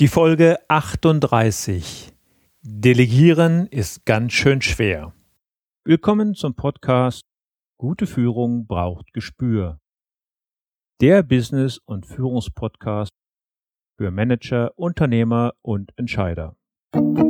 Die Folge 38. Delegieren ist ganz schön schwer. Willkommen zum Podcast Gute Führung braucht Gespür. Der Business- und Führungspodcast für Manager, Unternehmer und Entscheider. Hallo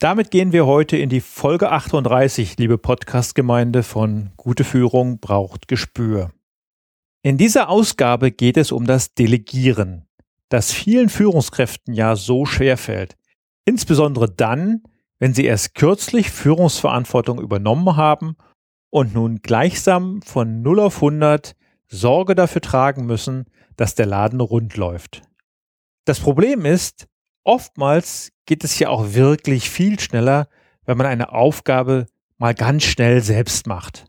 Damit gehen wir heute in die Folge 38, liebe Podcast-Gemeinde von Gute Führung braucht Gespür. In dieser Ausgabe geht es um das Delegieren, das vielen Führungskräften ja so schwer fällt. Insbesondere dann, wenn sie erst kürzlich Führungsverantwortung übernommen haben und nun gleichsam von 0 auf 100 Sorge dafür tragen müssen, dass der Laden rund läuft. Das Problem ist, oftmals geht es ja auch wirklich viel schneller, wenn man eine Aufgabe mal ganz schnell selbst macht.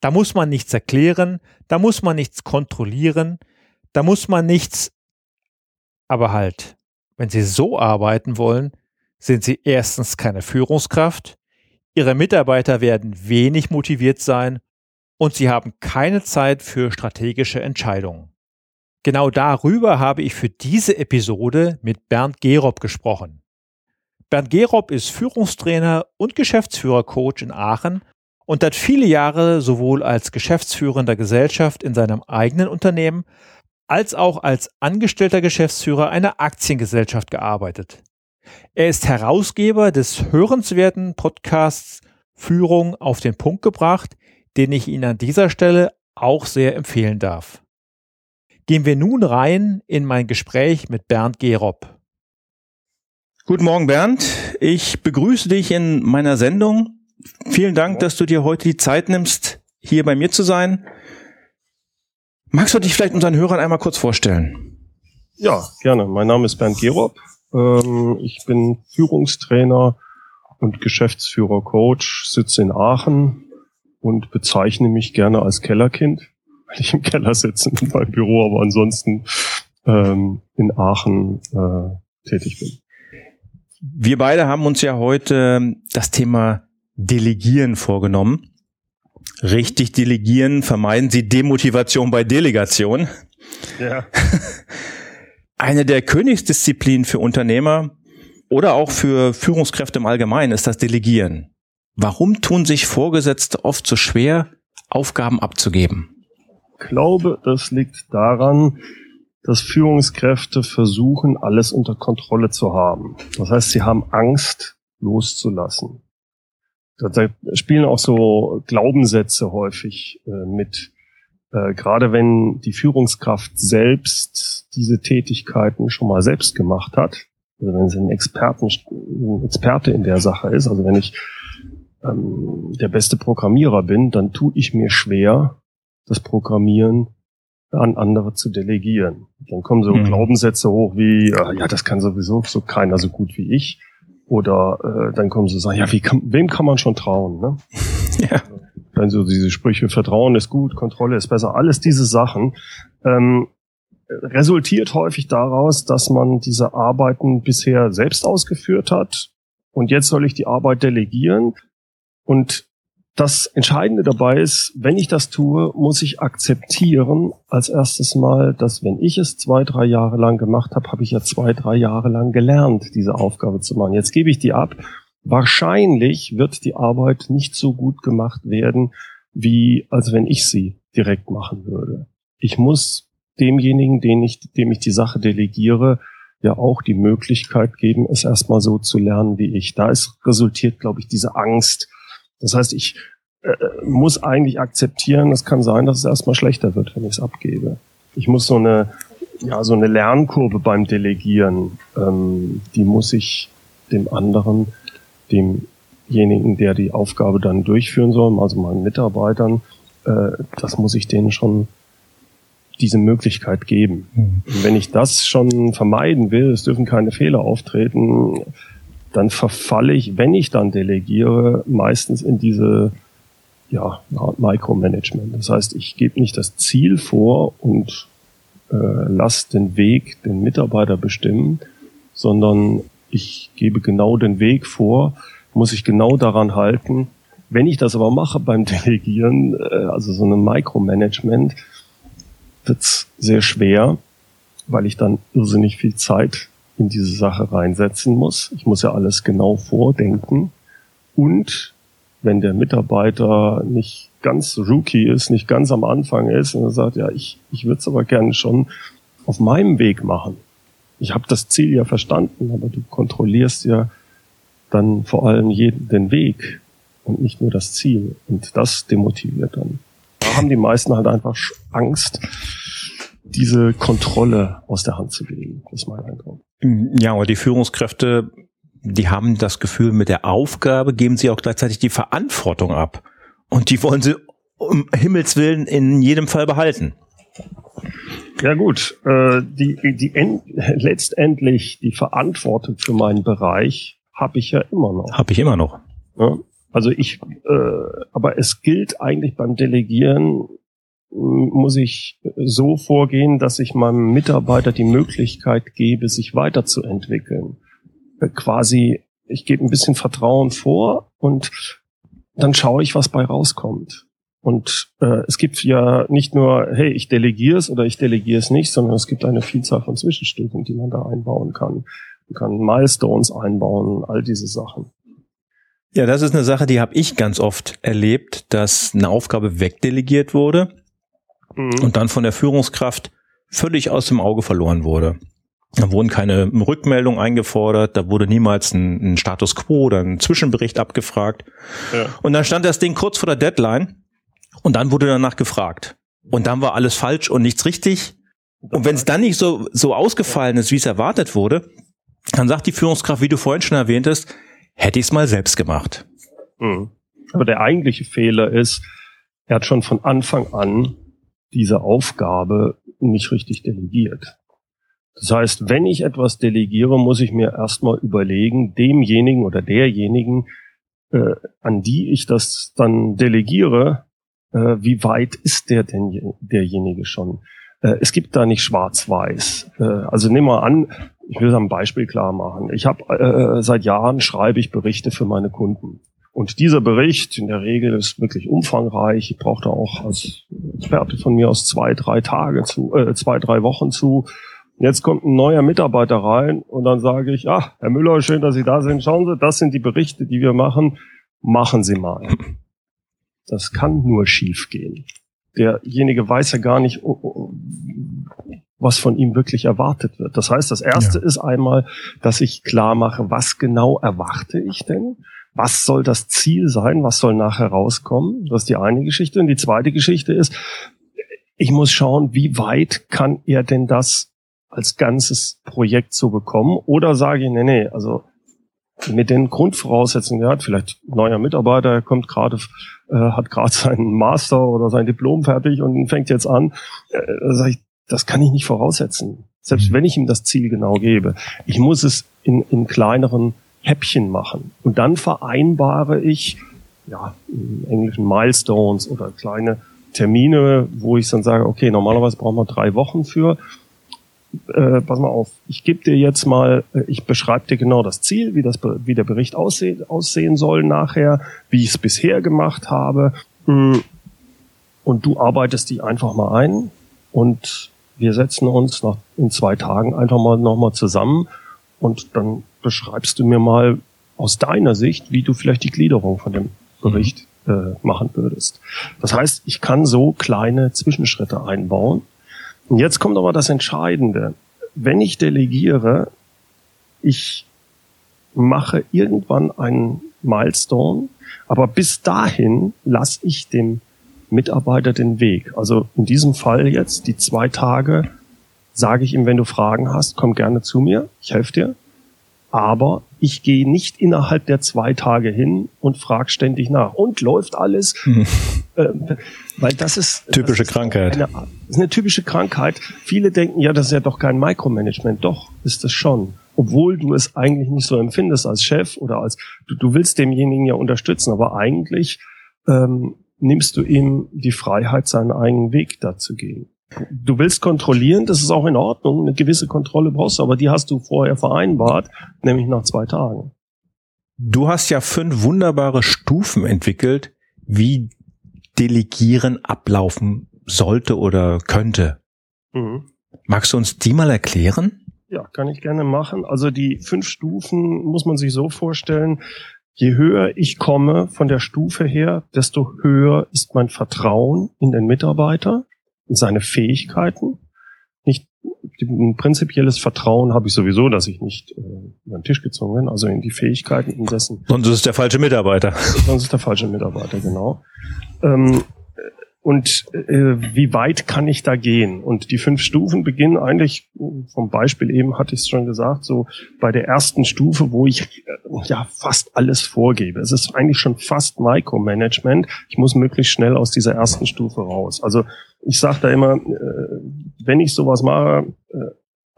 Da muss man nichts erklären, da muss man nichts kontrollieren, da muss man nichts, aber halt, wenn Sie so arbeiten wollen, sind Sie erstens keine Führungskraft, Ihre Mitarbeiter werden wenig motiviert sein und Sie haben keine Zeit für strategische Entscheidungen. Genau darüber habe ich für diese Episode mit Bernd Gerob gesprochen. Bernd Gerob ist Führungstrainer und Geschäftsführercoach in Aachen und hat viele Jahre sowohl als geschäftsführender Gesellschaft in seinem eigenen Unternehmen als auch als angestellter Geschäftsführer einer Aktiengesellschaft gearbeitet. Er ist Herausgeber des hörenswerten Podcasts Führung auf den Punkt gebracht, den ich Ihnen an dieser Stelle auch sehr empfehlen darf gehen wir nun rein in mein Gespräch mit Bernd Gerob. Guten Morgen, Bernd. Ich begrüße dich in meiner Sendung. Vielen Dank, dass du dir heute die Zeit nimmst, hier bei mir zu sein. Magst du dich vielleicht unseren Hörern einmal kurz vorstellen? Ja, gerne. Mein Name ist Bernd Gerob. Ähm, ich bin Führungstrainer und Geschäftsführer Coach, sitze in Aachen und bezeichne mich gerne als Kellerkind weil ich im Keller sitze in meinem Büro, aber ansonsten ähm, in Aachen äh, tätig bin. Wir beide haben uns ja heute das Thema Delegieren vorgenommen. Richtig delegieren, vermeiden Sie Demotivation bei Delegation. Ja. Eine der Königsdisziplinen für Unternehmer oder auch für Führungskräfte im Allgemeinen ist das Delegieren. Warum tun sich Vorgesetzte oft so schwer, Aufgaben abzugeben? Glaube, das liegt daran, dass Führungskräfte versuchen, alles unter Kontrolle zu haben. Das heißt, sie haben Angst, loszulassen. Da spielen auch so Glaubenssätze häufig äh, mit. Äh, gerade wenn die Führungskraft selbst diese Tätigkeiten schon mal selbst gemacht hat, also wenn sie ein, Experten, ein Experte in der Sache ist, also wenn ich ähm, der beste Programmierer bin, dann tue ich mir schwer, das Programmieren an andere zu delegieren. Dann kommen so mhm. Glaubenssätze hoch wie, äh, ja, das kann sowieso so keiner so gut wie ich. Oder äh, dann kommen so Sachen, ja, wie kann, wem kann man schon trauen? Ne? ja. Dann so diese Sprüche, Vertrauen ist gut, Kontrolle ist besser, alles diese Sachen. Ähm, resultiert häufig daraus, dass man diese Arbeiten bisher selbst ausgeführt hat und jetzt soll ich die Arbeit delegieren und das Entscheidende dabei ist, wenn ich das tue, muss ich akzeptieren als erstes Mal, dass wenn ich es zwei, drei Jahre lang gemacht habe, habe ich ja zwei, drei Jahre lang gelernt, diese Aufgabe zu machen. Jetzt gebe ich die ab. Wahrscheinlich wird die Arbeit nicht so gut gemacht werden, wie als wenn ich sie direkt machen würde. Ich muss demjenigen, den ich, dem ich die Sache delegiere, ja auch die Möglichkeit geben, es erstmal so zu lernen wie ich. Da ist resultiert, glaube ich, diese Angst, das heißt, ich äh, muss eigentlich akzeptieren, es kann sein, dass es erstmal schlechter wird, wenn ich es abgebe. Ich muss so eine, ja, so eine Lernkurve beim Delegieren, ähm, die muss ich dem anderen, demjenigen, der die Aufgabe dann durchführen soll, also meinen Mitarbeitern, äh, das muss ich denen schon diese Möglichkeit geben. Mhm. wenn ich das schon vermeiden will, es dürfen keine Fehler auftreten, dann verfalle ich, wenn ich dann delegiere, meistens in diese ja, Micromanagement. Das heißt, ich gebe nicht das Ziel vor und äh, lasse den Weg den Mitarbeiter bestimmen, sondern ich gebe genau den Weg vor, muss ich genau daran halten. Wenn ich das aber mache beim Delegieren, äh, also so ein Micromanagement, wird's sehr schwer, weil ich dann irrsinnig viel Zeit in diese Sache reinsetzen muss. Ich muss ja alles genau vordenken. Und wenn der Mitarbeiter nicht ganz Rookie ist, nicht ganz am Anfang ist und er sagt, ja, ich, ich würde es aber gerne schon auf meinem Weg machen. Ich habe das Ziel ja verstanden, aber du kontrollierst ja dann vor allem jeden den Weg und nicht nur das Ziel. Und das demotiviert dann. Da haben die meisten halt einfach Angst, diese Kontrolle aus der Hand zu geben. Das ist mein Eindruck. Ja, aber die Führungskräfte, die haben das Gefühl, mit der Aufgabe geben sie auch gleichzeitig die Verantwortung ab. Und die wollen sie um Himmels Willen in jedem Fall behalten. Ja gut, äh, die, die end, letztendlich die Verantwortung für meinen Bereich habe ich ja immer noch. Habe ich immer noch. Ja, also ich, äh, aber es gilt eigentlich beim Delegieren muss ich so vorgehen, dass ich meinem Mitarbeiter die Möglichkeit gebe, sich weiterzuentwickeln. Quasi, ich gebe ein bisschen Vertrauen vor und dann schaue ich, was bei rauskommt. Und äh, es gibt ja nicht nur, hey, ich delegiere es oder ich delegiere es nicht, sondern es gibt eine Vielzahl von Zwischenstufen, die man da einbauen kann. Man kann Milestones einbauen, all diese Sachen. Ja, das ist eine Sache, die habe ich ganz oft erlebt, dass eine Aufgabe wegdelegiert wurde mhm. und dann von der Führungskraft völlig aus dem Auge verloren wurde. Da wurden keine Rückmeldungen eingefordert, da wurde niemals ein, ein Status quo oder ein Zwischenbericht abgefragt. Ja. Und dann stand das Ding kurz vor der Deadline und dann wurde danach gefragt. Und dann war alles falsch und nichts richtig. Und wenn es dann nicht so, so ausgefallen ist, wie es erwartet wurde, dann sagt die Führungskraft, wie du vorhin schon erwähntest, hätte ich es mal selbst gemacht. Mhm. Aber der eigentliche Fehler ist, er hat schon von Anfang an diese Aufgabe nicht richtig delegiert. Das heißt, wenn ich etwas delegiere, muss ich mir erstmal überlegen, demjenigen oder derjenigen, äh, an die ich das dann delegiere, äh, wie weit ist der denn derjenige schon? Äh, es gibt da nicht schwarz-weiß. Äh, also nehmen wir an, ich will es am Beispiel klar machen. Ich habe äh, seit Jahren schreibe ich Berichte für meine Kunden. Und dieser Bericht in der Regel ist wirklich umfangreich. Ich brauche da auch als Experte von mir aus zwei, drei Tage zu, äh, zwei, drei Wochen zu. Jetzt kommt ein neuer Mitarbeiter rein und dann sage ich, ah, Herr Müller, schön, dass Sie da sind. Schauen Sie, das sind die Berichte, die wir machen. Machen Sie mal. Das kann nur schiefgehen. Derjenige weiß ja gar nicht, was von ihm wirklich erwartet wird. Das heißt, das erste ja. ist einmal, dass ich klar mache, was genau erwarte ich denn? Was soll das Ziel sein, was soll nachher rauskommen. Das ist die eine Geschichte. Und die zweite Geschichte ist, ich muss schauen, wie weit kann er denn das als ganzes Projekt so bekommen? Oder sage ich, nee, nee, also mit den Grundvoraussetzungen, er hat vielleicht neuer Mitarbeiter, er kommt gerade, äh, hat gerade seinen Master oder sein Diplom fertig und fängt jetzt an, äh, sage ich, das kann ich nicht voraussetzen. Selbst mhm. wenn ich ihm das Ziel genau gebe. Ich muss es in, in kleineren Häppchen machen. Und dann vereinbare ich, ja, im Englischen Milestones oder kleine Termine, wo ich dann sage, okay, normalerweise brauchen wir drei Wochen für. Äh, pass mal auf, ich gebe dir jetzt mal, äh, ich beschreibe dir genau das Ziel, wie, das, wie der Bericht aussehen, aussehen soll nachher, wie ich es bisher gemacht habe. Hm. Und du arbeitest die einfach mal ein und wir setzen uns nach, in zwei Tagen einfach mal nochmal zusammen und dann beschreibst du mir mal aus deiner Sicht, wie du vielleicht die Gliederung von dem Bericht mhm. äh, machen würdest. Das heißt, ich kann so kleine Zwischenschritte einbauen. Und jetzt kommt aber das Entscheidende. Wenn ich delegiere, ich mache irgendwann einen Milestone. Aber bis dahin lasse ich dem Mitarbeiter den Weg. Also in diesem Fall jetzt die zwei Tage sage ich ihm, wenn du Fragen hast, komm gerne zu mir, ich helfe dir. Aber ich gehe nicht innerhalb der zwei Tage hin und frage ständig nach. Und läuft alles? Hm. Ähm, weil das ist typische das ist Krankheit. Eine, ist eine typische Krankheit. Viele denken, ja, das ist ja doch kein Micromanagement. Doch, ist es schon. Obwohl du es eigentlich nicht so empfindest als Chef oder als du, du willst demjenigen ja unterstützen, aber eigentlich ähm, nimmst du ihm die Freiheit, seinen eigenen Weg da zu gehen. Du willst kontrollieren, das ist auch in Ordnung. Eine gewisse Kontrolle brauchst du, aber die hast du vorher vereinbart, nämlich nach zwei Tagen. Du hast ja fünf wunderbare Stufen entwickelt, wie Delegieren ablaufen sollte oder könnte. Mhm. Magst du uns die mal erklären? Ja, kann ich gerne machen. Also die fünf Stufen muss man sich so vorstellen. Je höher ich komme von der Stufe her, desto höher ist mein Vertrauen in den Mitarbeiter seine Fähigkeiten. Nicht ein prinzipielles Vertrauen habe ich sowieso, dass ich nicht äh, über den Tisch gezogen bin, also in die Fähigkeiten in dessen. Sonst ist der falsche Mitarbeiter. Sonst ist der falsche Mitarbeiter, genau. Ähm, und äh, wie weit kann ich da gehen? Und die fünf Stufen beginnen eigentlich vom Beispiel eben hatte ich es schon gesagt, so bei der ersten Stufe, wo ich äh, ja fast alles vorgebe. Es ist eigentlich schon fast Micromanagement. Ich muss möglichst schnell aus dieser ersten Stufe raus. Also ich sage da immer, äh, wenn ich sowas mache, äh,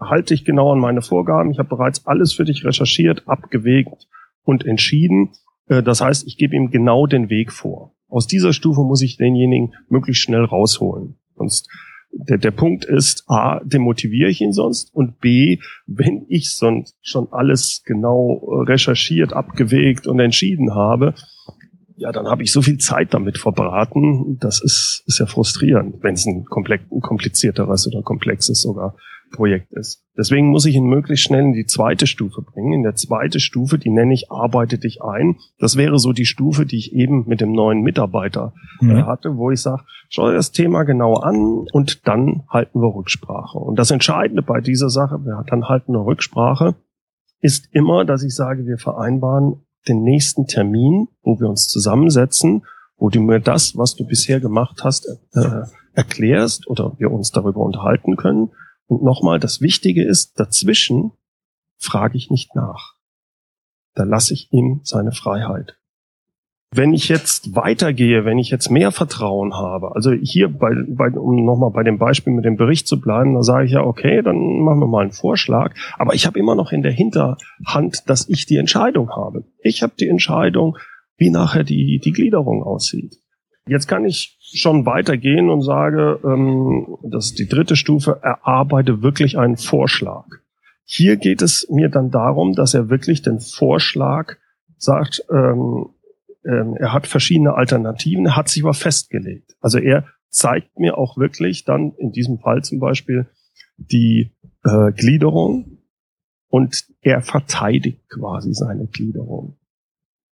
halte ich genau an meine Vorgaben. Ich habe bereits alles für dich recherchiert, abgewegt und entschieden. Äh, das heißt, ich gebe ihm genau den Weg vor. Aus dieser Stufe muss ich denjenigen möglichst schnell rausholen. Sonst der, der Punkt ist, A, demotiviere ich ihn sonst und B, wenn ich sonst schon alles genau äh, recherchiert, abgewegt und entschieden habe, ja, dann habe ich so viel Zeit damit verbraten, das ist, ist ja frustrierend, wenn es ein, ein komplizierteres oder komplexes sogar Projekt ist. Deswegen muss ich ihn möglichst schnell in die zweite Stufe bringen. In der zweite Stufe, die nenne ich Arbeite dich ein. Das wäre so die Stufe, die ich eben mit dem neuen Mitarbeiter äh, mhm. hatte, wo ich sage, schau dir das Thema genau an und dann halten wir Rücksprache. Und das Entscheidende bei dieser Sache, wir dann halten eine Rücksprache, ist immer, dass ich sage, wir vereinbaren den nächsten Termin, wo wir uns zusammensetzen, wo du mir das, was du bisher gemacht hast, äh, erklärst oder wir uns darüber unterhalten können und nochmal, das Wichtige ist, dazwischen frage ich nicht nach. Da lasse ich ihm seine Freiheit. Wenn ich jetzt weitergehe, wenn ich jetzt mehr Vertrauen habe, also hier bei, bei um nochmal bei dem Beispiel mit dem Bericht zu bleiben, da sage ich ja, okay, dann machen wir mal einen Vorschlag, aber ich habe immer noch in der Hinterhand, dass ich die Entscheidung habe. Ich habe die Entscheidung, wie nachher die, die Gliederung aussieht. Jetzt kann ich schon weitergehen und sage, ähm, das ist die dritte Stufe, erarbeite wirklich einen Vorschlag. Hier geht es mir dann darum, dass er wirklich den Vorschlag sagt, ähm, ähm, er hat verschiedene Alternativen, er hat sich aber festgelegt. Also er zeigt mir auch wirklich dann in diesem Fall zum Beispiel die äh, Gliederung und er verteidigt quasi seine Gliederung.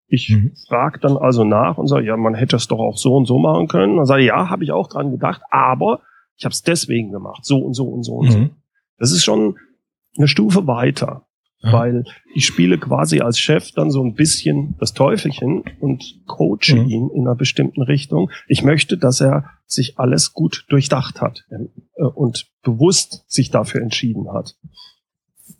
Ich mhm. frage dann also nach und sage, ja, man hätte es doch auch so und so machen können. Dann sage ich, ja, habe ich auch dran gedacht, aber ich habe es deswegen gemacht, so und so und so und mhm. so. Das ist schon eine Stufe weiter, ja. weil ich spiele quasi als Chef dann so ein bisschen das Teufelchen und coache mhm. ihn in einer bestimmten Richtung. Ich möchte, dass er sich alles gut durchdacht hat äh, und bewusst sich dafür entschieden hat.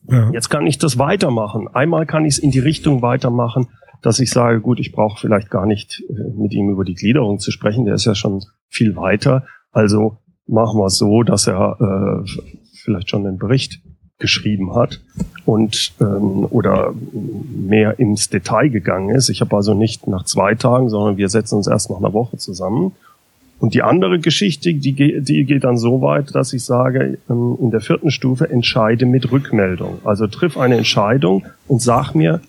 Ja. Jetzt kann ich das weitermachen. Einmal kann ich es in die Richtung weitermachen, dass ich sage, gut, ich brauche vielleicht gar nicht äh, mit ihm über die Gliederung zu sprechen, der ist ja schon viel weiter. Also machen wir es so, dass er äh, vielleicht schon einen Bericht geschrieben hat und ähm, oder mehr ins Detail gegangen ist. Ich habe also nicht nach zwei Tagen, sondern wir setzen uns erst nach einer Woche zusammen. Und die andere Geschichte, die, die geht dann so weit, dass ich sage, ähm, in der vierten Stufe entscheide mit Rückmeldung. Also triff eine Entscheidung und sag mir,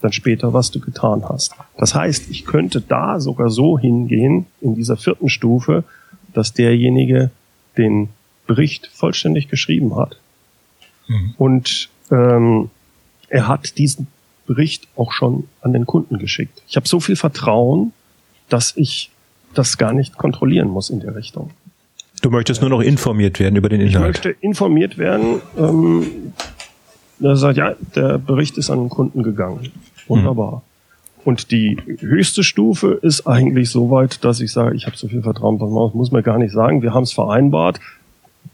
dann später, was du getan hast. Das heißt, ich könnte da sogar so hingehen, in dieser vierten Stufe, dass derjenige den Bericht vollständig geschrieben hat. Mhm. Und ähm, er hat diesen Bericht auch schon an den Kunden geschickt. Ich habe so viel Vertrauen, dass ich das gar nicht kontrollieren muss in der Richtung. Du möchtest nur noch informiert werden über den Inhalt. Ich möchte informiert werden. Ähm, er sagt, ja, der Bericht ist an den Kunden gegangen. Wunderbar. Und die höchste Stufe ist eigentlich so weit, dass ich sage, ich habe so viel Vertrauen, das muss mir gar nicht sagen. Wir haben es vereinbart.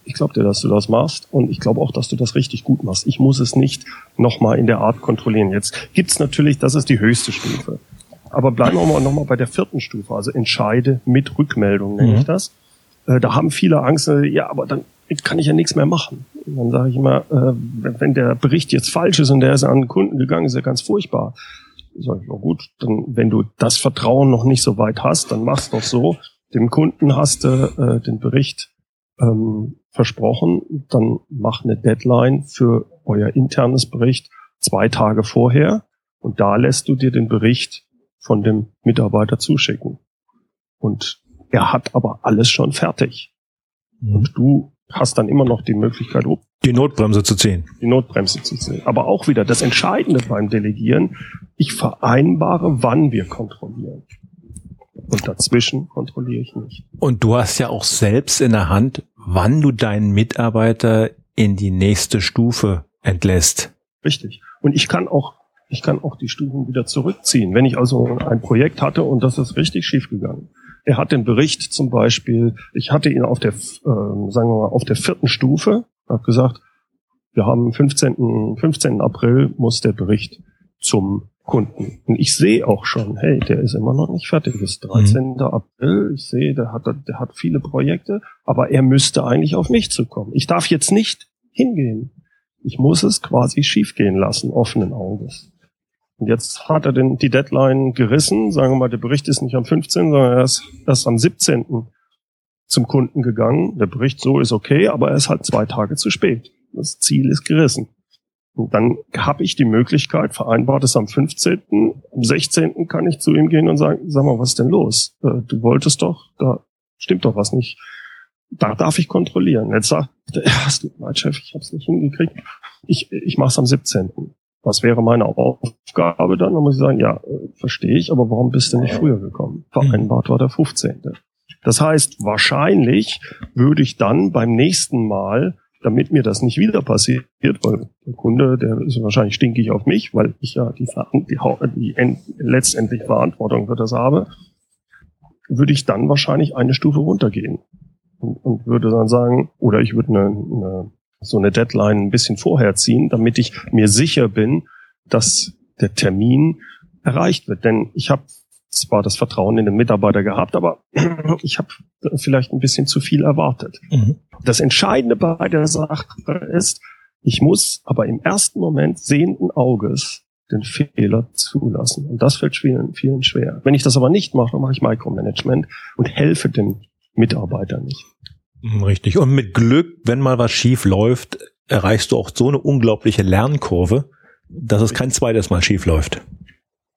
Ich glaube dir, dass du das machst und ich glaube auch, dass du das richtig gut machst. Ich muss es nicht nochmal in der Art kontrollieren. Jetzt gibt's natürlich, das ist die höchste Stufe. Aber bleiben wir mal nochmal bei der vierten Stufe, also entscheide mit Rückmeldung, nenne mhm. ich das. Äh, da haben viele Angst, äh, ja, aber dann kann ich ja nichts mehr machen. Und dann sage ich immer, äh, wenn der Bericht jetzt falsch ist und der ist an den Kunden gegangen, ist ja ganz furchtbar. Sag ich, na gut, dann, wenn du das Vertrauen noch nicht so weit hast, dann mach's doch so. Dem Kunden hast du äh, den Bericht ähm, versprochen, dann mach eine Deadline für euer internes Bericht zwei Tage vorher und da lässt du dir den Bericht von dem Mitarbeiter zuschicken. Und er hat aber alles schon fertig. Mhm. Und du hast dann immer noch die Möglichkeit, oh, die Notbremse zu ziehen. Die Notbremse zu ziehen. Aber auch wieder das Entscheidende beim Delegieren, ich vereinbare, wann wir kontrollieren. Und dazwischen kontrolliere ich nicht. Und du hast ja auch selbst in der Hand, wann du deinen Mitarbeiter in die nächste Stufe entlässt. Richtig. Und ich kann auch, ich kann auch die Stufen wieder zurückziehen. Wenn ich also ein Projekt hatte und das ist richtig schief gegangen. Er hat den Bericht zum Beispiel, ich hatte ihn auf der, äh, sagen wir mal, auf der vierten Stufe, habe gesagt, wir haben 15. 15. April muss der Bericht zum Kunden. Und ich sehe auch schon, hey, der ist immer noch nicht fertig. Es ist 13. Mhm. April. Ich sehe, der hat, der hat viele Projekte, aber er müsste eigentlich auf mich zukommen. Ich darf jetzt nicht hingehen. Ich muss es quasi schiefgehen lassen, offenen Auges. Und jetzt hat er den, die Deadline gerissen. Sagen wir mal, der Bericht ist nicht am 15., sondern er ist erst am 17 zum Kunden gegangen. Der Bericht so ist okay, aber er ist halt zwei Tage zu spät. Das Ziel ist gerissen. Dann habe ich die Möglichkeit, vereinbart es am 15., am 16. kann ich zu ihm gehen und sagen, sag mal, was ist denn los? Äh, du wolltest doch, da stimmt doch was nicht. Da darf ich kontrollieren. Jetzt sagt er, es tut leid, Chef, ich habe es nicht hingekriegt. Ich, ich mache es am 17. Was wäre meine Aufgabe dann? Dann muss ich sagen, ja, äh, verstehe ich, aber warum bist du nicht früher gekommen? Vereinbart war der 15. Das heißt, wahrscheinlich würde ich dann beim nächsten Mal, damit mir das nicht wieder passiert, weil der Kunde, der ist wahrscheinlich stinkig auf mich, weil ich ja die, die, die letztendlich Verantwortung für das habe, würde ich dann wahrscheinlich eine Stufe runtergehen und, und würde dann sagen, oder ich würde eine, eine, so eine Deadline ein bisschen vorher ziehen, damit ich mir sicher bin, dass der Termin erreicht wird. Denn ich habe zwar das Vertrauen in den Mitarbeiter gehabt, aber ich habe vielleicht ein bisschen zu viel erwartet. Mhm. Das Entscheidende bei der Sache ist, ich muss aber im ersten Moment sehenden Auges den Fehler zulassen. Und das fällt vielen, vielen schwer. Wenn ich das aber nicht mache, mache ich Micromanagement und helfe dem Mitarbeiter nicht. Mhm, richtig. Und mit Glück, wenn mal was schief läuft, erreichst du auch so eine unglaubliche Lernkurve, dass es kein zweites Mal schief läuft.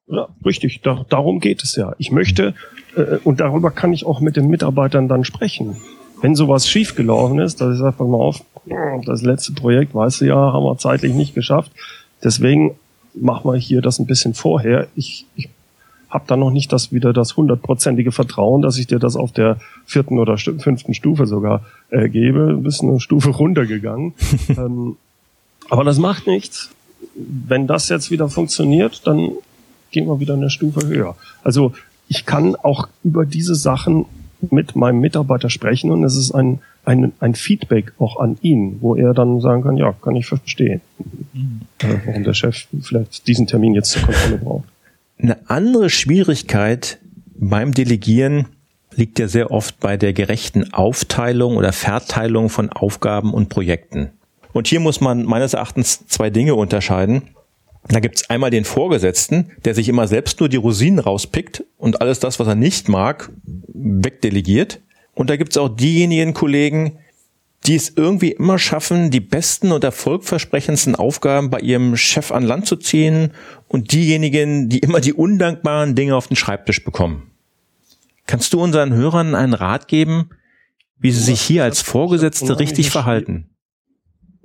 Ja, richtig. Da, darum geht es ja. Ich möchte, äh, und darüber kann ich auch mit den Mitarbeitern dann sprechen. Wenn sowas schiefgelaufen ist, dass ich sage, pass mal auf, das letzte Projekt, weißt du ja, haben wir zeitlich nicht geschafft. Deswegen machen wir hier das ein bisschen vorher. Ich, ich habe da noch nicht das wieder das hundertprozentige Vertrauen, dass ich dir das auf der vierten oder fünften Stufe sogar äh, gebe. Du bist eine Stufe runtergegangen. ähm, aber das macht nichts. Wenn das jetzt wieder funktioniert, dann gehen wir wieder eine Stufe höher. Also ich kann auch über diese Sachen mit meinem Mitarbeiter sprechen und es ist ein, ein, ein Feedback auch an ihn, wo er dann sagen kann, ja, kann ich verstehen, mhm. warum der Chef vielleicht diesen Termin jetzt zur Kontrolle braucht. Eine andere Schwierigkeit beim Delegieren liegt ja sehr oft bei der gerechten Aufteilung oder Verteilung von Aufgaben und Projekten. Und hier muss man meines Erachtens zwei Dinge unterscheiden. Da gibt's einmal den Vorgesetzten, der sich immer selbst nur die Rosinen rauspickt und alles das, was er nicht mag, wegdelegiert. Und da gibt's auch diejenigen Kollegen, die es irgendwie immer schaffen, die besten und erfolgversprechendsten Aufgaben bei ihrem Chef an Land zu ziehen und diejenigen, die immer die undankbaren Dinge auf den Schreibtisch bekommen. Kannst du unseren Hörern einen Rat geben, wie sie sich hier als Vorgesetzte richtig verhalten?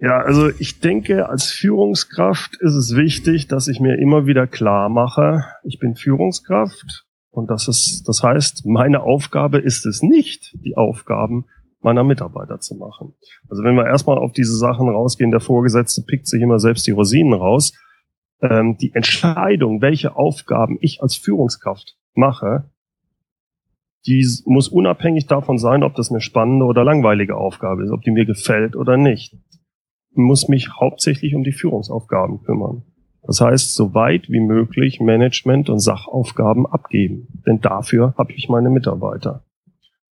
Ja, also ich denke, als Führungskraft ist es wichtig, dass ich mir immer wieder klar mache, ich bin Führungskraft und das ist, das heißt, meine Aufgabe ist es nicht, die Aufgaben meiner Mitarbeiter zu machen. Also wenn wir erstmal auf diese Sachen rausgehen, der Vorgesetzte pickt sich immer selbst die Rosinen raus, ähm, die Entscheidung, welche Aufgaben ich als Führungskraft mache, die muss unabhängig davon sein, ob das eine spannende oder langweilige Aufgabe ist, ob die mir gefällt oder nicht. Muss mich hauptsächlich um die Führungsaufgaben kümmern. Das heißt, so weit wie möglich Management- und Sachaufgaben abgeben. Denn dafür habe ich meine Mitarbeiter.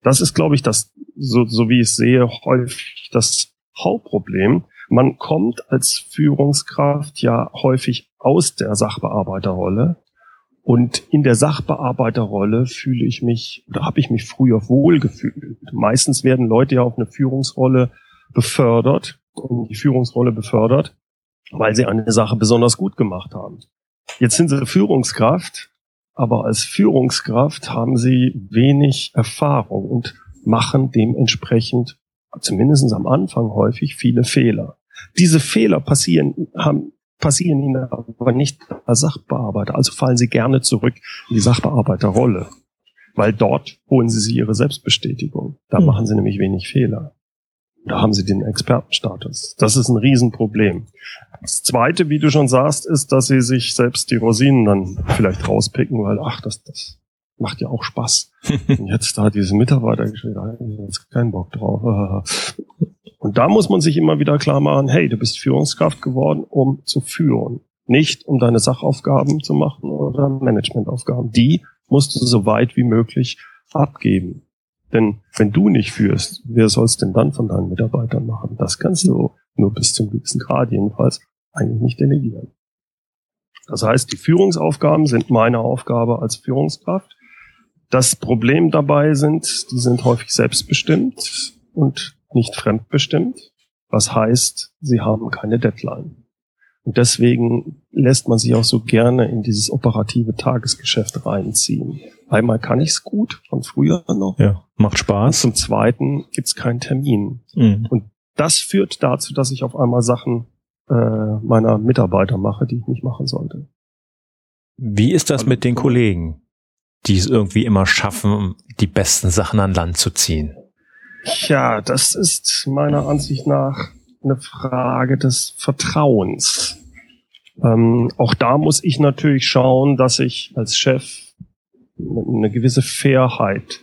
Das ist, glaube ich, das, so, so wie ich sehe, häufig das Hauptproblem. Man kommt als Führungskraft ja häufig aus der Sachbearbeiterrolle und in der Sachbearbeiterrolle fühle ich mich oder habe ich mich früher wohlgefühlt. Meistens werden Leute ja auf eine Führungsrolle befördert, in die Führungsrolle befördert, weil sie eine Sache besonders gut gemacht haben. Jetzt sind sie Führungskraft, aber als Führungskraft haben sie wenig Erfahrung und machen dementsprechend, zumindest am Anfang häufig, viele Fehler. Diese Fehler passieren, haben passieren ihnen aber nicht als Sachbearbeiter. Also fallen sie gerne zurück in die Sachbearbeiterrolle, weil dort holen sie sich ihre Selbstbestätigung. Da mhm. machen sie nämlich wenig Fehler. Da haben sie den Expertenstatus. Das ist ein Riesenproblem. Das Zweite, wie du schon sagst, ist, dass sie sich selbst die Rosinen dann vielleicht rauspicken, weil, ach, das, das macht ja auch Spaß. Und jetzt da diese Mitarbeiter geschrieben, da jetzt keinen Bock drauf. Und da muss man sich immer wieder klar machen, hey, du bist Führungskraft geworden, um zu führen. Nicht um deine Sachaufgaben zu machen oder Managementaufgaben. Die musst du so weit wie möglich abgeben. Denn wenn du nicht führst, wer soll es denn dann von deinen Mitarbeitern machen? Das kannst du nur bis zum gewissen Grad jedenfalls eigentlich nicht delegieren. Das heißt, die Führungsaufgaben sind meine Aufgabe als Führungskraft. Das Problem dabei sind, die sind häufig selbstbestimmt und nicht fremdbestimmt. Was heißt, sie haben keine Deadline. Und deswegen lässt man sich auch so gerne in dieses operative Tagesgeschäft reinziehen. Einmal kann ich es gut, von früher noch. Ja, macht Spaß. Und zum Zweiten gibt es keinen Termin. Mhm. Und das führt dazu, dass ich auf einmal Sachen äh, meiner Mitarbeiter mache, die ich nicht machen sollte. Wie ist das mit den Kollegen, die es irgendwie immer schaffen, die besten Sachen an Land zu ziehen? Ja, das ist meiner Ansicht nach eine Frage des Vertrauens. Ähm, auch da muss ich natürlich schauen, dass ich als Chef eine gewisse Fairheit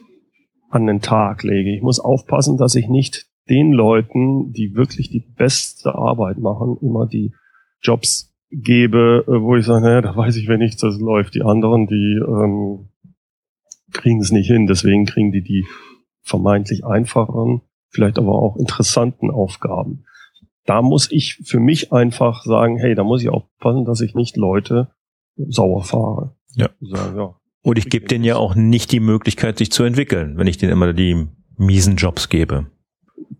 an den Tag lege. Ich muss aufpassen, dass ich nicht den Leuten, die wirklich die beste Arbeit machen, immer die Jobs gebe, äh, wo ich sage, naja, da weiß ich, wenn nichts das läuft. Die anderen, die ähm, kriegen es nicht hin. Deswegen kriegen die die vermeintlich einfacheren, vielleicht aber auch interessanten Aufgaben da muss ich für mich einfach sagen, hey, da muss ich aufpassen, dass ich nicht Leute sauer fahre. Ja. Sagen, ja Und ich gebe denen ja auch nicht die Möglichkeit, sich zu entwickeln, wenn ich denen immer die miesen Jobs gebe.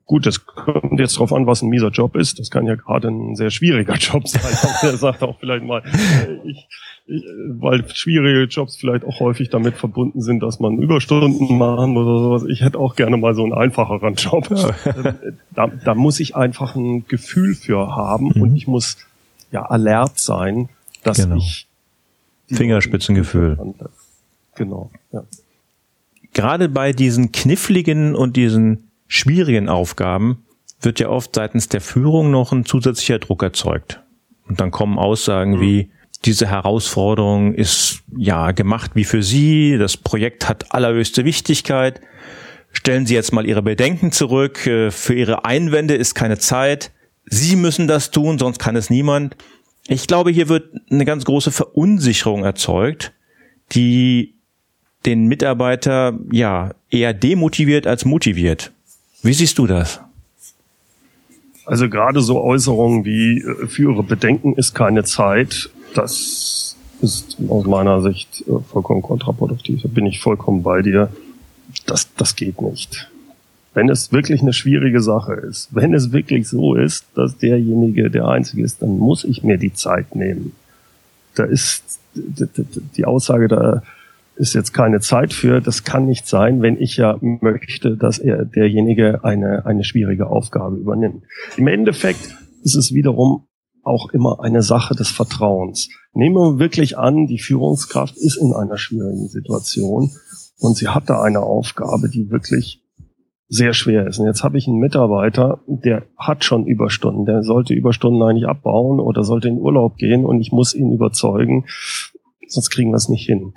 Gut, das kommt jetzt drauf an, was ein mieser Job ist. Das kann ja gerade ein sehr schwieriger Job sein. er sagt auch vielleicht mal, ich, ich, weil schwierige Jobs vielleicht auch häufig damit verbunden sind, dass man Überstunden machen oder sowas. Ich hätte auch gerne mal so einen einfacheren Job. Ähm, da, da muss ich einfach ein Gefühl für haben mhm. und ich muss ja alert sein, dass genau. ich Fingerspitzengefühl. Genau. Ja. Gerade bei diesen kniffligen und diesen schwierigen Aufgaben wird ja oft seitens der Führung noch ein zusätzlicher Druck erzeugt. Und dann kommen Aussagen mhm. wie, diese Herausforderung ist ja gemacht wie für Sie, das Projekt hat allerhöchste Wichtigkeit. Stellen Sie jetzt mal Ihre Bedenken zurück, äh, für Ihre Einwände ist keine Zeit. Sie müssen das tun, sonst kann es niemand. Ich glaube, hier wird eine ganz große Verunsicherung erzeugt, die den Mitarbeiter ja eher demotiviert als motiviert. Wie siehst du das? Also gerade so Äußerungen wie äh, für Ihre Bedenken ist keine Zeit, das ist aus meiner Sicht äh, vollkommen kontraproduktiv. Da bin ich vollkommen bei dir. Das, das geht nicht. Wenn es wirklich eine schwierige Sache ist, wenn es wirklich so ist, dass derjenige der Einzige ist, dann muss ich mir die Zeit nehmen. Da ist die Aussage, da ist jetzt keine Zeit für. Das kann nicht sein, wenn ich ja möchte, dass er derjenige eine, eine schwierige Aufgabe übernimmt. Im Endeffekt ist es wiederum auch immer eine Sache des Vertrauens. Nehmen wir wirklich an, die Führungskraft ist in einer schwierigen Situation und sie hat da eine Aufgabe, die wirklich sehr schwer ist. Und jetzt habe ich einen Mitarbeiter, der hat schon Überstunden, der sollte Überstunden eigentlich abbauen oder sollte in Urlaub gehen und ich muss ihn überzeugen, sonst kriegen wir es nicht hin.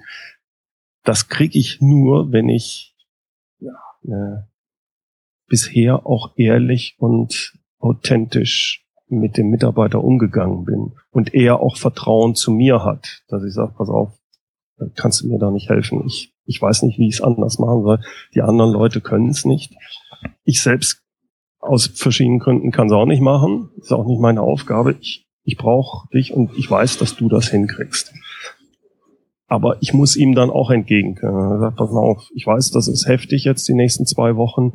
Das kriege ich nur, wenn ich ja, äh, bisher auch ehrlich und authentisch mit dem Mitarbeiter umgegangen bin und er auch Vertrauen zu mir hat, dass ich sage, pass auf, kannst du mir da nicht helfen. Ich ich weiß nicht, wie ich es anders machen soll. Die anderen Leute können es nicht. Ich selbst aus verschiedenen Gründen kann es auch nicht machen. Ist auch nicht meine Aufgabe. Ich, ich brauche dich und ich weiß, dass du das hinkriegst. Aber ich muss ihm dann auch entgegenkommen. Er sagt, pass mal auf, ich weiß, das ist heftig jetzt die nächsten zwei Wochen.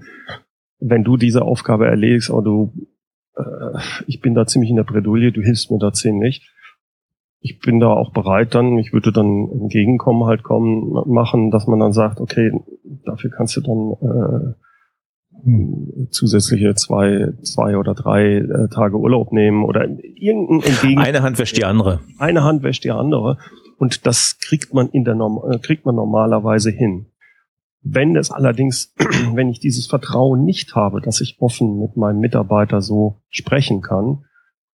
Wenn du diese Aufgabe erledigst, aber du, äh, ich bin da ziemlich in der Bredouille, du hilfst mir da ziemlich ich bin da auch bereit dann, ich würde dann entgegenkommen halt kommen, machen, dass man dann sagt, okay, dafür kannst du dann äh, zusätzliche zwei, zwei oder drei äh, Tage Urlaub nehmen oder irgendein Entgegen. Eine Hand wäscht die andere. Eine Hand wäscht die andere. Und das kriegt man in der Norm äh, kriegt man normalerweise hin. Wenn es allerdings, wenn ich dieses Vertrauen nicht habe, dass ich offen mit meinem Mitarbeiter so sprechen kann,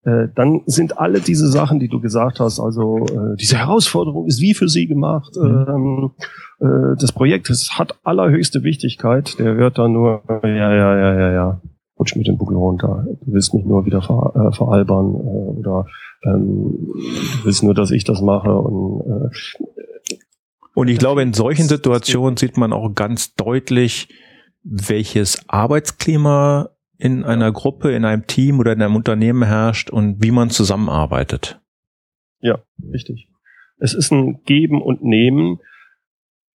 äh, dann sind alle diese Sachen, die du gesagt hast, also äh, diese Herausforderung ist wie für sie gemacht. Mhm. Ähm, äh, das Projekt es hat allerhöchste Wichtigkeit. Der hört dann nur, ja, ja, ja, ja, ja, rutsch mit dem Buckel runter. Du willst mich nur wieder ver, äh, veralbern äh, oder ähm, du willst nur, dass ich das mache und äh, und ich glaube, in solchen Situationen sieht man auch ganz deutlich, welches Arbeitsklima in einer Gruppe, in einem Team oder in einem Unternehmen herrscht und wie man zusammenarbeitet. Ja, richtig. Es ist ein Geben und Nehmen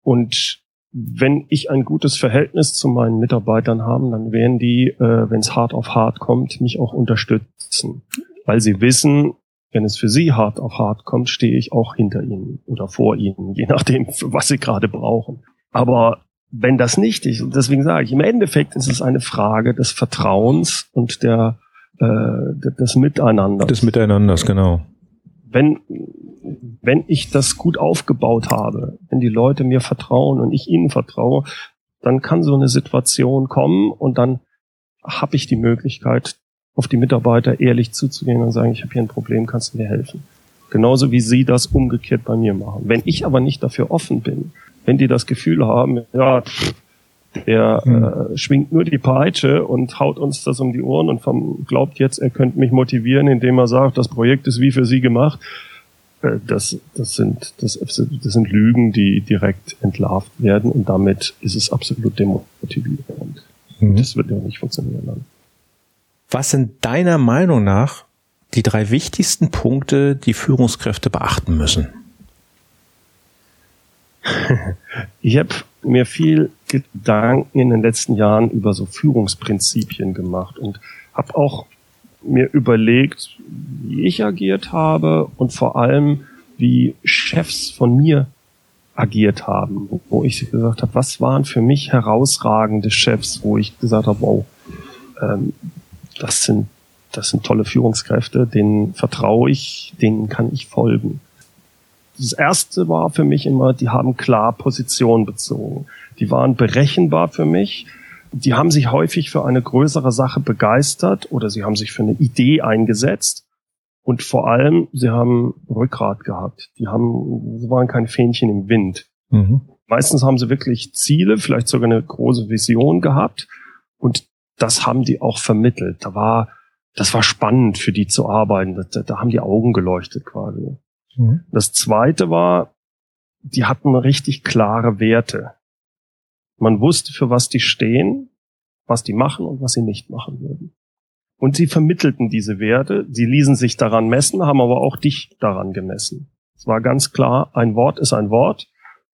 und wenn ich ein gutes Verhältnis zu meinen Mitarbeitern habe, dann werden die, äh, wenn es hart auf hart kommt, mich auch unterstützen, weil sie wissen, wenn es für sie hart auf hart kommt, stehe ich auch hinter ihnen oder vor ihnen, je nachdem, was sie gerade brauchen. Aber wenn das nicht ist, deswegen sage ich, im Endeffekt ist es eine Frage des Vertrauens und der, äh, des Miteinanders. Des Miteinanders, genau. Wenn, wenn ich das gut aufgebaut habe, wenn die Leute mir vertrauen und ich ihnen vertraue, dann kann so eine Situation kommen und dann habe ich die Möglichkeit, auf die Mitarbeiter ehrlich zuzugehen und sagen, ich habe hier ein Problem, kannst du mir helfen? Genauso wie sie das umgekehrt bei mir machen. Wenn ich aber nicht dafür offen bin, wenn die das Gefühl haben, ja, der hm. äh, schwingt nur die Peitsche und haut uns das um die Ohren und vom, glaubt jetzt, er könnte mich motivieren, indem er sagt, das Projekt ist wie für sie gemacht. Äh, das, das, sind, das, das sind Lügen, die direkt entlarvt werden und damit ist es absolut demotivierend. Mhm. Das wird ja nicht funktionieren dann. Was sind deiner Meinung nach die drei wichtigsten Punkte, die Führungskräfte beachten müssen? Ich habe mir viel Gedanken in den letzten Jahren über so Führungsprinzipien gemacht und habe auch mir überlegt, wie ich agiert habe und vor allem, wie Chefs von mir agiert haben, wo ich gesagt habe, was waren für mich herausragende Chefs, wo ich gesagt habe, wow, ähm, das sind das sind tolle Führungskräfte, denen vertraue ich, denen kann ich folgen das erste war für mich immer, die haben klar Position bezogen. Die waren berechenbar für mich. Die haben sich häufig für eine größere Sache begeistert oder sie haben sich für eine Idee eingesetzt. Und vor allem, sie haben Rückgrat gehabt. Die haben, sie waren kein Fähnchen im Wind. Mhm. Meistens haben sie wirklich Ziele, vielleicht sogar eine große Vision gehabt. Und das haben die auch vermittelt. Da war, das war spannend für die zu arbeiten. Da, da haben die Augen geleuchtet quasi. Mhm. Das zweite war, die hatten richtig klare Werte. Man wusste, für was die stehen, was die machen und was sie nicht machen würden. Und sie vermittelten diese Werte, sie ließen sich daran messen, haben aber auch dich daran gemessen. Es war ganz klar, ein Wort ist ein Wort.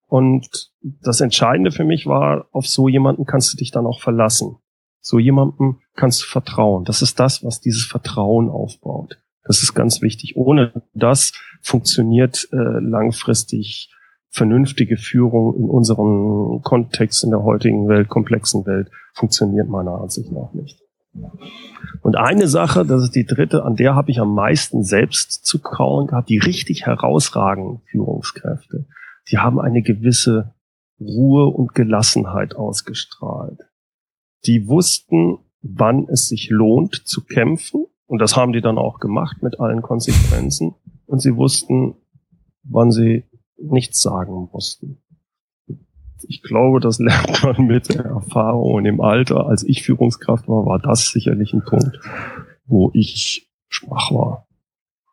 Und das Entscheidende für mich war, auf so jemanden kannst du dich dann auch verlassen. So jemanden kannst du vertrauen. Das ist das, was dieses Vertrauen aufbaut. Das ist ganz wichtig. Ohne das funktioniert äh, langfristig vernünftige Führung in unserem Kontext, in der heutigen Welt, komplexen Welt, funktioniert meiner Ansicht nach nicht. Und eine Sache, das ist die dritte, an der habe ich am meisten selbst zu kauen gehabt, die richtig herausragenden Führungskräfte. Die haben eine gewisse Ruhe und Gelassenheit ausgestrahlt. die wussten, wann es sich lohnt zu kämpfen. Und das haben die dann auch gemacht mit allen Konsequenzen. Und sie wussten, wann sie nichts sagen mussten. Ich glaube, das lernt man mit der Erfahrung und im Alter. Als ich Führungskraft war, war das sicherlich ein Punkt, wo ich schwach war.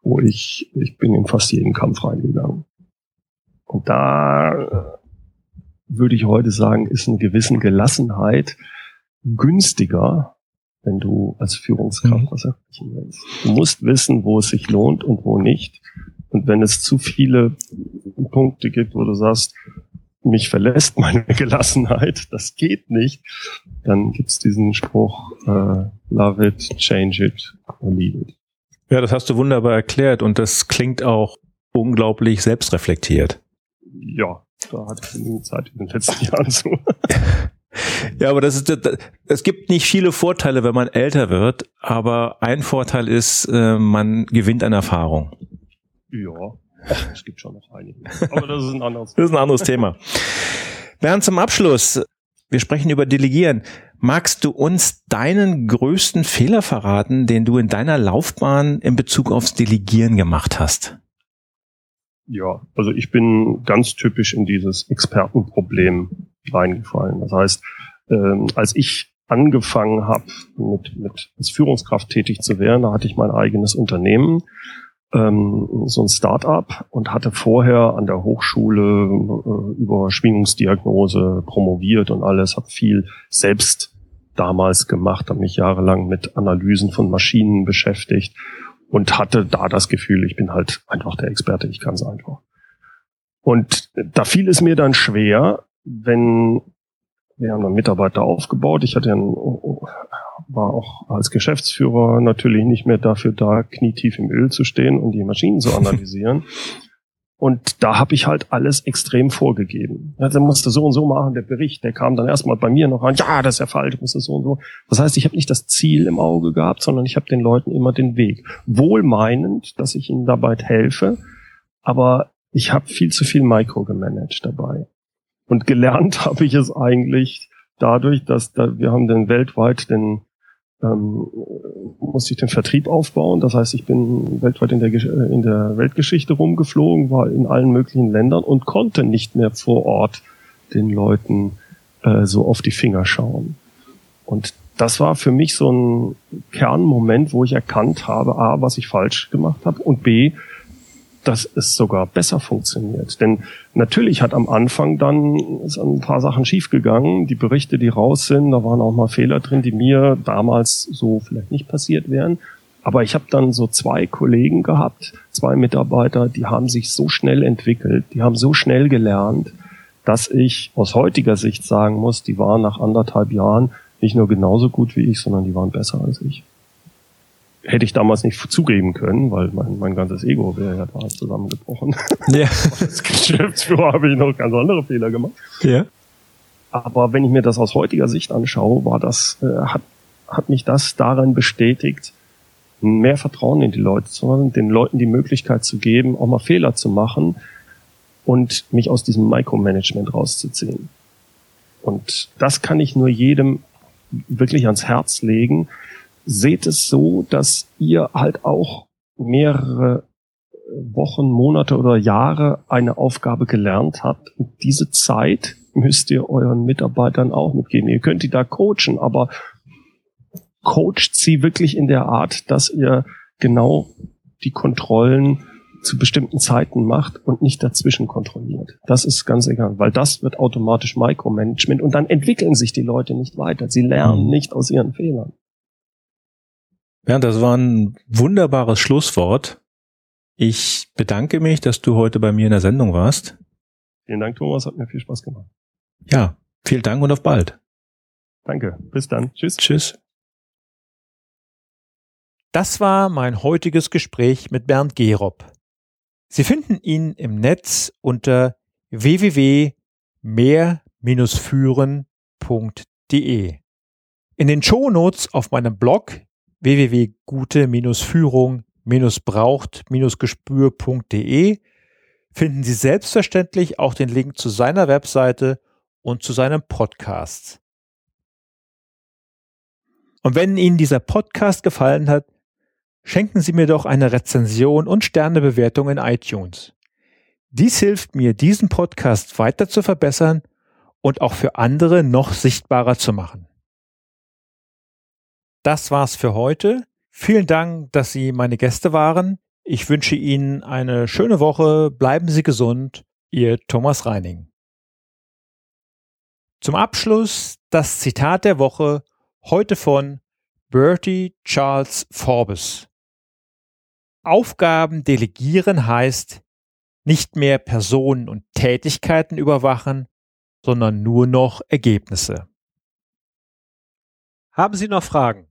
Wo ich, ich bin in fast jeden Kampf reingegangen. Und da äh, würde ich heute sagen, ist eine gewisse Gelassenheit günstiger, wenn du als Führungskraft mhm. was erreichen willst. Du musst wissen, wo es sich lohnt und wo nicht. Und wenn es zu viele Punkte gibt, wo du sagst, mich verlässt meine Gelassenheit, das geht nicht, dann gibt's diesen Spruch, äh, love it, change it or leave it. Ja, das hast du wunderbar erklärt und das klingt auch unglaublich selbstreflektiert. Ja, da hatte ich genügend Zeit in den letzten Jahren zu. Ja, aber das ist, das, es gibt nicht viele Vorteile, wenn man älter wird, aber ein Vorteil ist, äh, man gewinnt an Erfahrung. Ja, es gibt schon noch einige. Aber das ist ein anderes, das ist ein anderes Thema. Bernd, zum Abschluss. Wir sprechen über Delegieren. Magst du uns deinen größten Fehler verraten, den du in deiner Laufbahn in Bezug aufs Delegieren gemacht hast? Ja, also ich bin ganz typisch in dieses Expertenproblem reingefallen. Das heißt, ähm, als ich angefangen habe, mit, mit als Führungskraft tätig zu werden, da hatte ich mein eigenes Unternehmen, ähm, so ein Start-up und hatte vorher an der Hochschule äh, über Schwingungsdiagnose promoviert und alles, habe viel selbst damals gemacht, habe mich jahrelang mit Analysen von Maschinen beschäftigt und hatte da das Gefühl, ich bin halt einfach der Experte, ich kann es einfach. Und da fiel es mir dann schwer, wenn wir haben dann Mitarbeiter aufgebaut. Ich hatte einen, war auch als Geschäftsführer natürlich nicht mehr dafür da, knietief im Öl zu stehen und die Maschinen zu analysieren. Und da habe ich halt alles extrem vorgegeben. Ja, der musste so und so machen, der Bericht, der kam dann erstmal bei mir noch an, ja, das ist ja falsch, muss das so und so. Das heißt, ich habe nicht das Ziel im Auge gehabt, sondern ich habe den Leuten immer den Weg. Wohlmeinend, dass ich ihnen dabei helfe, aber ich habe viel zu viel Micro gemanagt dabei. Und gelernt habe ich es eigentlich dadurch, dass da, wir haben dann weltweit den ähm, musste ich den Vertrieb aufbauen. Das heißt, ich bin weltweit in der, in der Weltgeschichte rumgeflogen, war in allen möglichen Ländern und konnte nicht mehr vor Ort den Leuten äh, so auf die Finger schauen. Und das war für mich so ein Kernmoment, wo ich erkannt habe, a, was ich falsch gemacht habe und b, dass es sogar besser funktioniert. Denn natürlich hat am Anfang dann ist ein paar Sachen schiefgegangen. Die Berichte, die raus sind, da waren auch mal Fehler drin, die mir damals so vielleicht nicht passiert wären. Aber ich habe dann so zwei Kollegen gehabt, zwei Mitarbeiter, die haben sich so schnell entwickelt, die haben so schnell gelernt, dass ich aus heutiger Sicht sagen muss, die waren nach anderthalb Jahren nicht nur genauso gut wie ich, sondern die waren besser als ich hätte ich damals nicht zugeben können, weil mein, mein ganzes Ego wäre ja da zusammengebrochen. Ja. Als Geschäftsführer habe ich noch ganz andere Fehler gemacht. Ja. Aber wenn ich mir das aus heutiger Sicht anschaue, war das, äh, hat, hat mich das daran bestätigt, mehr Vertrauen in die Leute zu haben, den Leuten die Möglichkeit zu geben, auch mal Fehler zu machen und mich aus diesem Micromanagement rauszuziehen. Und das kann ich nur jedem wirklich ans Herz legen, seht es so, dass ihr halt auch mehrere Wochen, Monate oder Jahre eine Aufgabe gelernt habt. Und diese Zeit müsst ihr euren Mitarbeitern auch mitgeben. Ihr könnt die da coachen, aber coacht sie wirklich in der Art, dass ihr genau die Kontrollen zu bestimmten Zeiten macht und nicht dazwischen kontrolliert. Das ist ganz egal, weil das wird automatisch Micromanagement und dann entwickeln sich die Leute nicht weiter. Sie lernen mhm. nicht aus ihren Fehlern. Ja, das war ein wunderbares Schlusswort. Ich bedanke mich, dass du heute bei mir in der Sendung warst. Vielen Dank, Thomas. Hat mir viel Spaß gemacht. Ja, vielen Dank und auf bald. Danke. Bis dann. Tschüss. Tschüss. Das war mein heutiges Gespräch mit Bernd Gerob. Sie finden ihn im Netz unter www.mehr-führen.de. In den Shownotes auf meinem Blog www.gute-führung-braucht-gespür.de finden Sie selbstverständlich auch den Link zu seiner Webseite und zu seinem Podcast. Und wenn Ihnen dieser Podcast gefallen hat, schenken Sie mir doch eine Rezension und Sternebewertung in iTunes. Dies hilft mir, diesen Podcast weiter zu verbessern und auch für andere noch sichtbarer zu machen. Das war's für heute. Vielen Dank, dass Sie meine Gäste waren. Ich wünsche Ihnen eine schöne Woche. Bleiben Sie gesund. Ihr Thomas Reining. Zum Abschluss das Zitat der Woche heute von Bertie Charles Forbes. Aufgaben delegieren heißt nicht mehr Personen und Tätigkeiten überwachen, sondern nur noch Ergebnisse. Haben Sie noch Fragen?